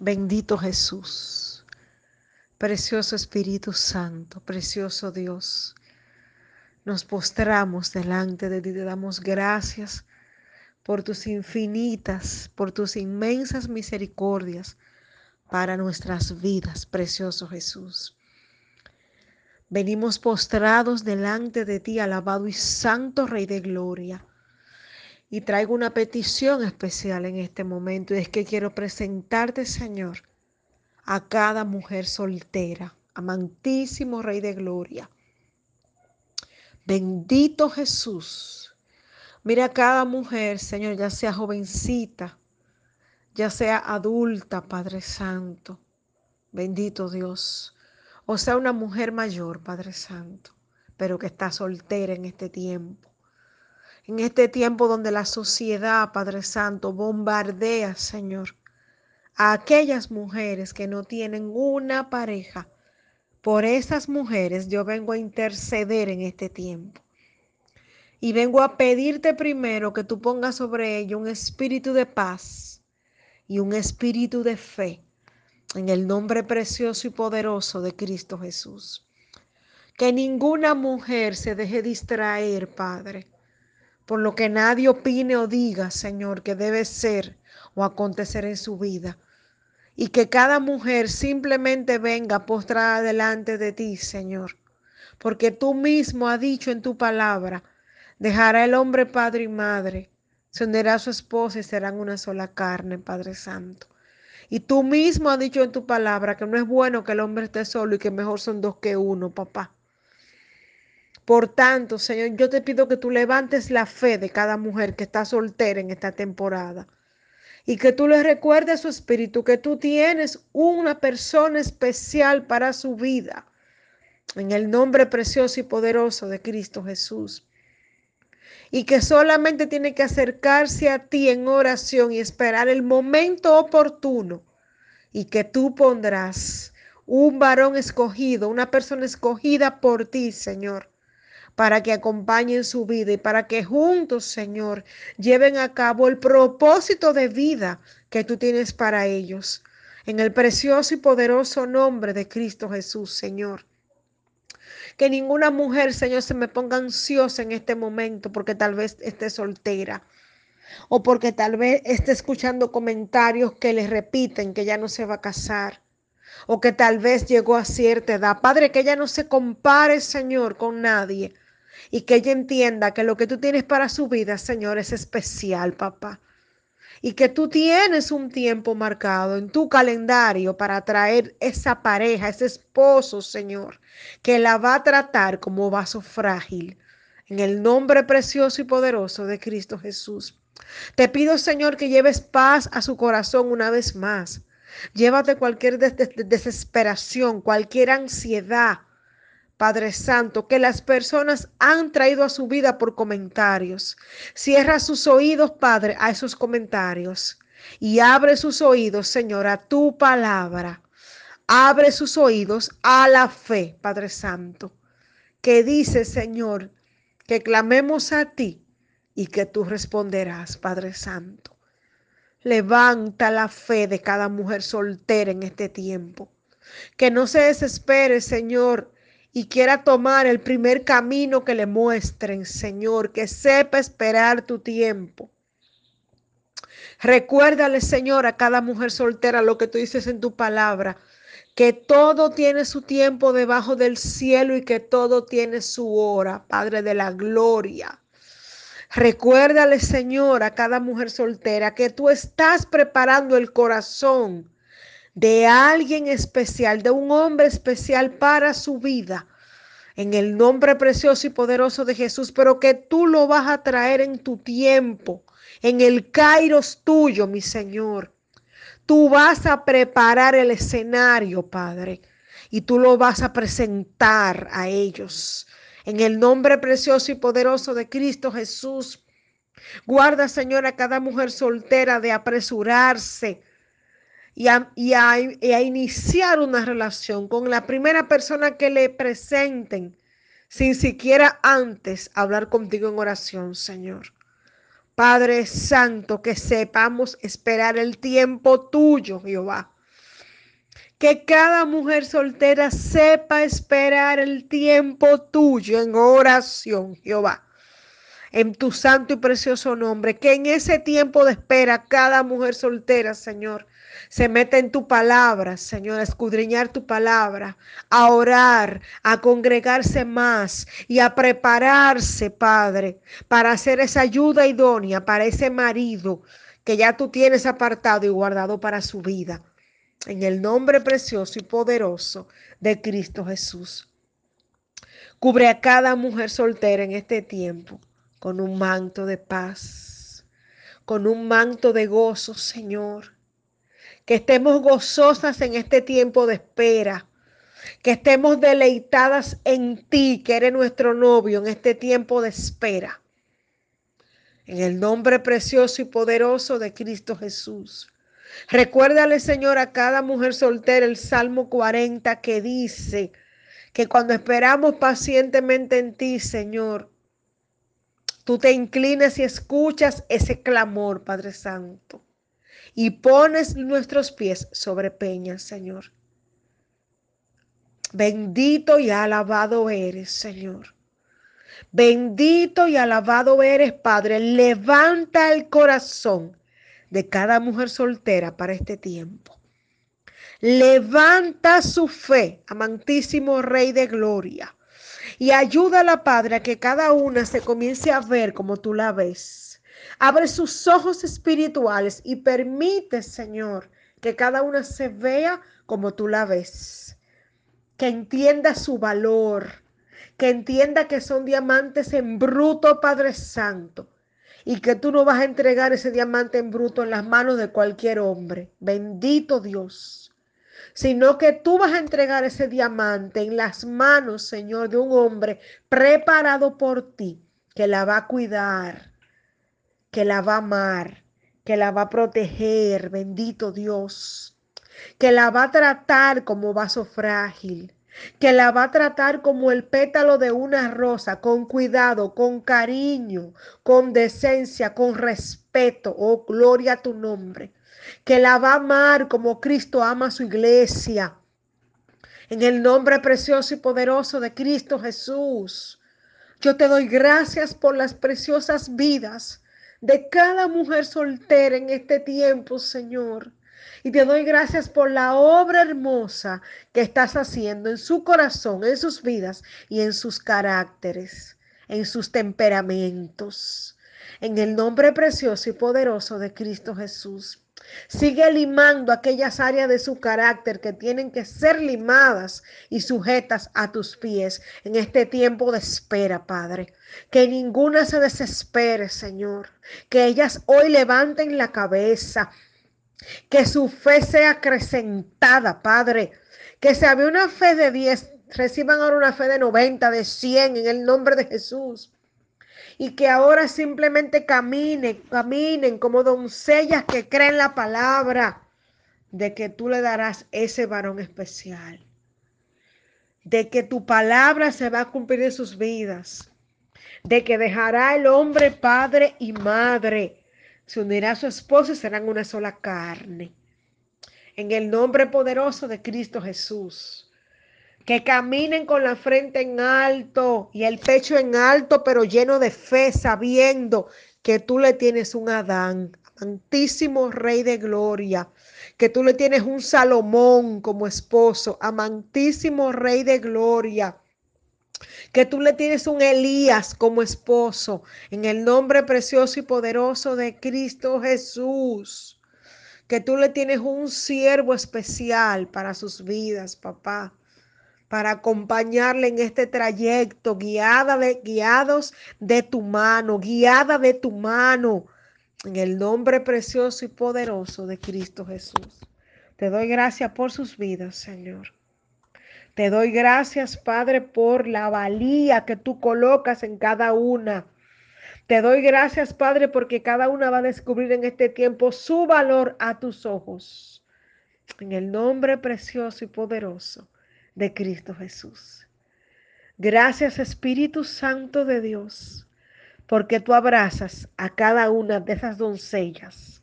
Bendito Jesús, precioso Espíritu Santo, precioso Dios. Nos postramos delante de ti, te damos gracias por tus infinitas, por tus inmensas misericordias para nuestras vidas, precioso Jesús. Venimos postrados delante de ti, alabado y santo Rey de Gloria. Y traigo una petición especial en este momento y es que quiero presentarte, Señor, a cada mujer soltera, amantísimo Rey de Gloria. Bendito Jesús. Mira a cada mujer, Señor, ya sea jovencita, ya sea adulta, Padre Santo. Bendito Dios. O sea, una mujer mayor, Padre Santo, pero que está soltera en este tiempo en este tiempo donde la sociedad, Padre Santo, bombardea, Señor, a aquellas mujeres que no tienen una pareja. Por esas mujeres yo vengo a interceder en este tiempo. Y vengo a pedirte primero que tú pongas sobre ello un espíritu de paz y un espíritu de fe en el nombre precioso y poderoso de Cristo Jesús. Que ninguna mujer se deje distraer, Padre por lo que nadie opine o diga, Señor, que debe ser o acontecer en su vida. Y que cada mujer simplemente venga postrada delante de ti, Señor. Porque tú mismo has dicho en tu palabra, dejará el hombre padre y madre, se hundirá a su esposa y serán una sola carne, Padre Santo. Y tú mismo has dicho en tu palabra que no es bueno que el hombre esté solo y que mejor son dos que uno, papá. Por tanto, Señor, yo te pido que tú levantes la fe de cada mujer que está soltera en esta temporada. Y que tú le recuerdes a su espíritu que tú tienes una persona especial para su vida. En el nombre precioso y poderoso de Cristo Jesús. Y que solamente tiene que acercarse a ti en oración y esperar el momento oportuno. Y que tú pondrás un varón escogido, una persona escogida por ti, Señor para que acompañen su vida y para que juntos, Señor, lleven a cabo el propósito de vida que tú tienes para ellos. En el precioso y poderoso nombre de Cristo Jesús, Señor. Que ninguna mujer, Señor, se me ponga ansiosa en este momento porque tal vez esté soltera o porque tal vez esté escuchando comentarios que le repiten que ya no se va a casar o que tal vez llegó a cierta edad. Padre, que ella no se compare, Señor, con nadie, y que ella entienda que lo que tú tienes para su vida, Señor, es especial, papá. Y que tú tienes un tiempo marcado en tu calendario para traer esa pareja, ese esposo, Señor, que la va a tratar como vaso frágil. En el nombre precioso y poderoso de Cristo Jesús. Te pido, Señor, que lleves paz a su corazón una vez más. Llévate cualquier desesperación, cualquier ansiedad, Padre Santo, que las personas han traído a su vida por comentarios. Cierra sus oídos, Padre, a esos comentarios y abre sus oídos, Señor, a tu palabra. Abre sus oídos a la fe, Padre Santo, que dice, Señor, que clamemos a ti y que tú responderás, Padre Santo. Levanta la fe de cada mujer soltera en este tiempo. Que no se desespere, Señor, y quiera tomar el primer camino que le muestren, Señor, que sepa esperar tu tiempo. Recuérdale, Señor, a cada mujer soltera lo que tú dices en tu palabra, que todo tiene su tiempo debajo del cielo y que todo tiene su hora, Padre de la gloria. Recuérdale, Señor, a cada mujer soltera que tú estás preparando el corazón de alguien especial, de un hombre especial para su vida, en el nombre precioso y poderoso de Jesús, pero que tú lo vas a traer en tu tiempo, en el kairos tuyo, mi Señor. Tú vas a preparar el escenario, Padre, y tú lo vas a presentar a ellos. En el nombre precioso y poderoso de Cristo Jesús. Guarda, Señor, a cada mujer soltera de apresurarse y a, iniciar una relación con la primera persona que le presenten, sin siquiera antes hablar contigo en oración, Señor. Padre Santo, que sepamos esperar el tiempo tuyo, Jehová. Que cada mujer soltera sepa esperar el tiempo tuyo en oración, Jehová en tu santo y precioso nombre. Que en ese tiempo de espera cada mujer soltera, Señor, se meta en tu palabra, Señor, a escudriñar tu palabra, a orar, a congregarse más y a prepararse, Padre, para hacer esa ayuda idónea para ese marido que ya tú tienes apartado y guardado para su vida. En el nombre precioso y poderoso de Cristo Jesús. Cubre a cada mujer soltera en este tiempo con un manto de paz, con un manto de gozo, Señor. Que estemos gozosas en este tiempo de espera, que estemos deleitadas en ti, que eres nuestro novio, en este tiempo de espera. En el nombre precioso y poderoso de Cristo Jesús. Recuérdale, Señor, a cada mujer soltera el Salmo 40 que dice que cuando esperamos pacientemente en ti, Señor, tú te inclines y escuchas ese clamor, Padre Santo, y pones nuestros pies sobre peñas, Señor. Bendito y alabado eres, Señor. Bendito y alabado eres, Padre. Levanta el corazón de cada mujer soltera para este tiempo. Levanta su fe, amantísimo Rey de Gloria y ayúdala, Padre, a que cada una se comience a ver como tú la ves. Abre sus ojos espirituales y permite, Señor, que cada una se vea como tú la ves. Que entienda su valor, que entienda que son diamantes en bruto, Padre Santo, y que tú no vas a entregar ese diamante en bruto en las manos de cualquier hombre. Bendito Dios sino que tú vas a entregar ese diamante en las manos, Señor, de un hombre preparado por ti, que la va a cuidar, que la va a amar, que la va a proteger, bendito Dios, que la va a tratar como vaso frágil, que la va a tratar como el pétalo de una rosa, con cuidado, con cariño, con decencia, con respeto. Oh, gloria a tu nombre que la va a amar como Cristo ama a su iglesia. En el nombre precioso y poderoso de Cristo Jesús, yo te doy gracias por las preciosas vidas de cada mujer soltera en este tiempo, Señor. Y te doy gracias por la obra hermosa que estás haciendo en su corazón, en sus vidas y en sus caracteres, en sus temperamentos. En el nombre precioso y poderoso de Cristo Jesús. Sigue limando aquellas áreas de su carácter que tienen que ser limadas y sujetas a tus pies en este tiempo de espera, Padre. Que ninguna se desespere, Señor. Que ellas hoy levanten la cabeza. Que su fe sea acrecentada, Padre. Que se había una fe de 10, reciban ahora una fe de 90, de 100 en el nombre de Jesús y que ahora simplemente caminen, caminen como doncellas que creen la palabra de que tú le darás ese varón especial, de que tu palabra se va a cumplir en sus vidas, de que dejará el hombre padre y madre, se unirá a su esposo y serán una sola carne. En el nombre poderoso de Cristo Jesús que caminen con la frente en alto y el pecho en alto, pero lleno de fe, sabiendo que tú le tienes un Adán, amantísimo Rey de Gloria, que tú le tienes un Salomón como esposo, amantísimo Rey de Gloria que tú le tienes un Elías como esposo, en el nombre precioso y poderoso de Cristo Jesús, que tú le tienes un siervo especial para sus vidas, papá para acompañarle en este trayecto, guiada de, guiados de tu mano, guiada de tu mano, en el nombre precioso y poderoso de Cristo Jesús. Te doy gracias por sus vidas, Señor. Te doy gracias, Padre, por la valía que tú colocas en cada una. Te doy gracias, Padre, porque cada una va a descubrir en este tiempo su valor a tus ojos. En el nombre precioso y poderoso de Cristo Jesús. Gracias Espíritu Santo de Dios, porque tú abrazas a cada una de esas doncellas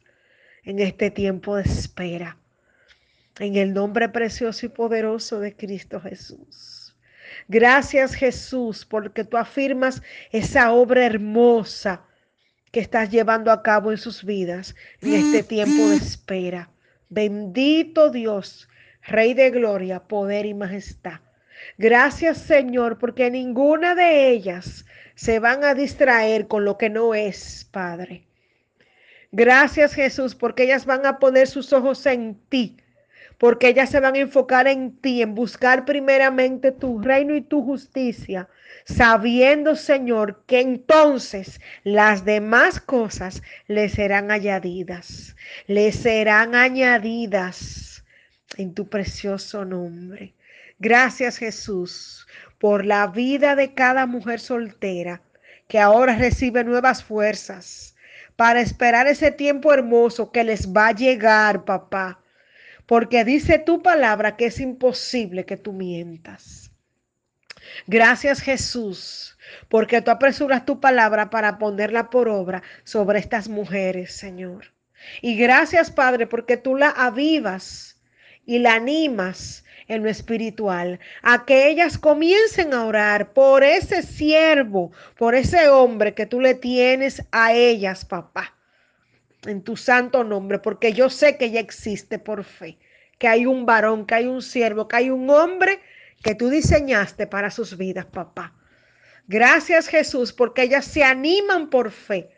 en este tiempo de espera. En el nombre precioso y poderoso de Cristo Jesús. Gracias Jesús porque tú afirmas esa obra hermosa que estás llevando a cabo en sus vidas en este tiempo de espera. Bendito Dios, Rey de gloria, poder y majestad. Gracias Señor, porque ninguna de ellas se van a distraer con lo que no es, Padre. Gracias Jesús, porque ellas van a poner sus ojos en ti, porque ellas se van a enfocar en ti, en buscar primeramente tu reino y tu justicia, sabiendo Señor que entonces las demás cosas les serán añadidas, les serán añadidas en tu precioso nombre. Gracias Jesús por la vida de cada mujer soltera que ahora recibe nuevas fuerzas para esperar ese tiempo hermoso que les va a llegar, papá. Porque dice tu palabra que es imposible que tú mientas. Gracias Jesús, porque tú apresuras tu palabra para ponerla por obra sobre estas mujeres, Señor. Y gracias, Padre, porque tú la avivas y la animas en lo espiritual, a que ellas comiencen a orar por ese siervo, por ese hombre que tú le tienes a ellas, papá, en tu santo nombre, porque yo sé que ya existe por fe, que hay un varón, que hay un siervo, que hay un hombre que tú diseñaste para sus vidas, papá. Gracias Jesús, porque ellas se animan por fe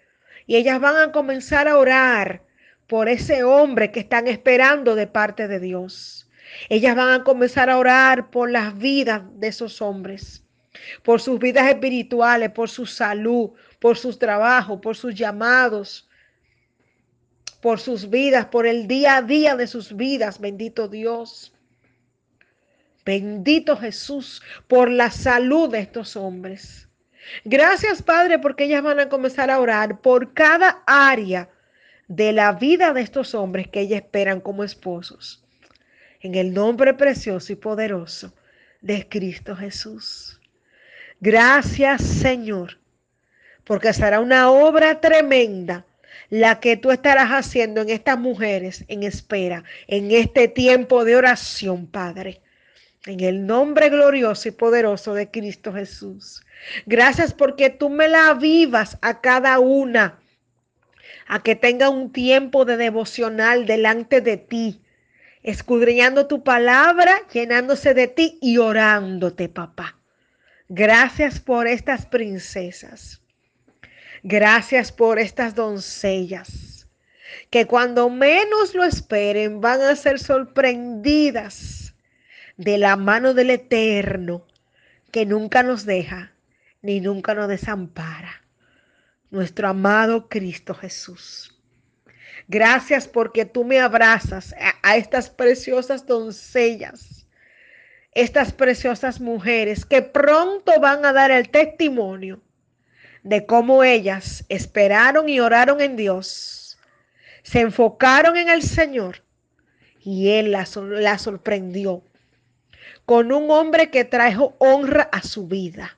y ellas van a comenzar a orar por ese hombre que están esperando de parte de Dios. Ellas van a comenzar a orar por las vidas de esos hombres, por sus vidas espirituales, por su salud, por sus trabajos, por sus llamados, por sus vidas, por el día a día de sus vidas. Bendito Dios. Bendito Jesús por la salud de estos hombres. Gracias Padre porque ellas van a comenzar a orar por cada área de la vida de estos hombres que ellas esperan como esposos en el nombre precioso y poderoso de Cristo Jesús. Gracias Señor, porque será una obra tremenda la que tú estarás haciendo en estas mujeres en espera, en este tiempo de oración, Padre. En el nombre glorioso y poderoso de Cristo Jesús. Gracias porque tú me la avivas a cada una, a que tenga un tiempo de devocional delante de ti, escudriñando tu palabra, llenándose de ti y orándote, papá. Gracias por estas princesas. Gracias por estas doncellas, que cuando menos lo esperen van a ser sorprendidas de la mano del Eterno, que nunca nos deja ni nunca nos desampara. Nuestro amado Cristo Jesús. Gracias porque tú me abrazas a, estas preciosas doncellas, estas preciosas mujeres que pronto van a dar el testimonio de cómo ellas esperaron y oraron en Dios, se enfocaron en el Señor y Él la, la sorprendió con un hombre que trajo honra a su vida.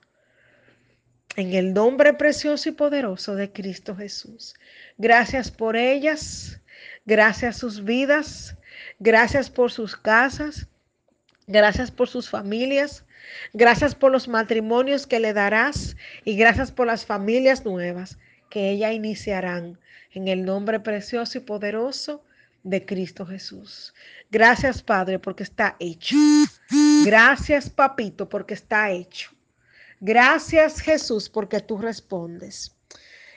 En el nombre precioso y poderoso de Cristo Jesús. Gracias por ellas, gracias sus vidas, gracias por sus casas, gracias por sus familias, gracias por los matrimonios que le darás y gracias por las familias nuevas que ella iniciarán en el nombre precioso y poderoso de Cristo Jesús. Gracias Padre porque está hecho. Gracias Papito porque está hecho. Gracias Jesús porque tú respondes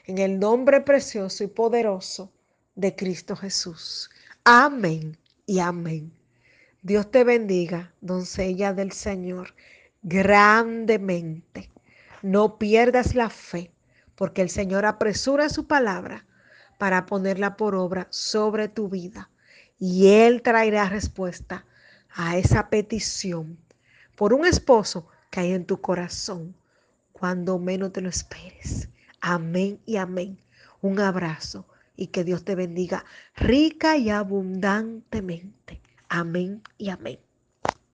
en el nombre precioso y poderoso de Cristo Jesús. Amén y amén. Dios te bendiga, doncella del Señor, grandemente. No pierdas la fe, porque el Señor apresura su palabra para ponerla por obra sobre tu vida. Y Él traerá respuesta a esa petición por un esposo hay en tu corazón cuando menos te lo esperes. Amén y amén. Un abrazo y que Dios te bendiga rica y abundantemente. Amén y amén.